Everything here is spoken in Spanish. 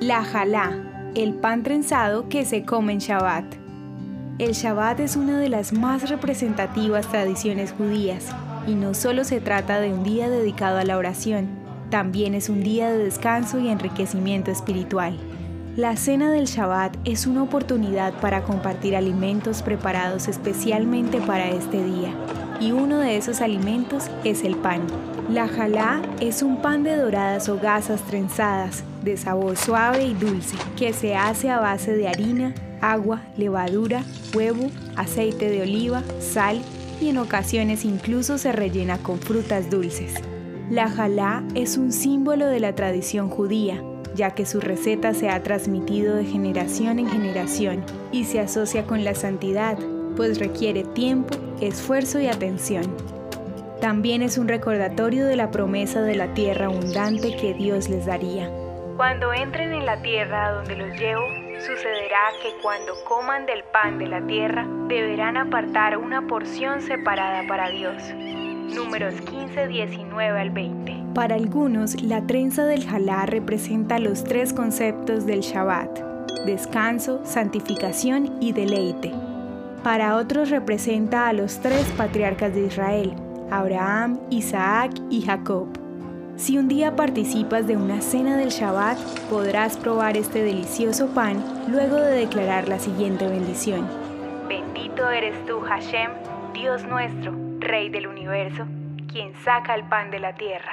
La jalá, el pan trenzado que se come en Shabbat. El Shabbat es una de las más representativas tradiciones judías y no solo se trata de un día dedicado a la oración, también es un día de descanso y enriquecimiento espiritual. La cena del Shabbat es una oportunidad para compartir alimentos preparados especialmente para este día, y uno de esos alimentos es el pan. La jalá es un pan de doradas o gasas trenzadas, de sabor suave y dulce, que se hace a base de harina, agua, levadura, huevo, aceite de oliva, sal y en ocasiones incluso se rellena con frutas dulces. La jalá es un símbolo de la tradición judía, ya que su receta se ha transmitido de generación en generación y se asocia con la santidad, pues requiere tiempo, esfuerzo y atención. También es un recordatorio de la promesa de la tierra abundante que Dios les daría. Cuando entren en la tierra a donde los llevo, sucederá que cuando coman del pan de la tierra, deberán apartar una porción separada para Dios. Números 15, 19 al 20. Para algunos, la trenza del jalá representa los tres conceptos del Shabbat, descanso, santificación y deleite. Para otros representa a los tres patriarcas de Israel, Abraham, Isaac y Jacob. Si un día participas de una cena del Shabbat, podrás probar este delicioso pan luego de declarar la siguiente bendición. Bendito eres tú, Hashem, Dios nuestro, Rey del universo, quien saca el pan de la tierra.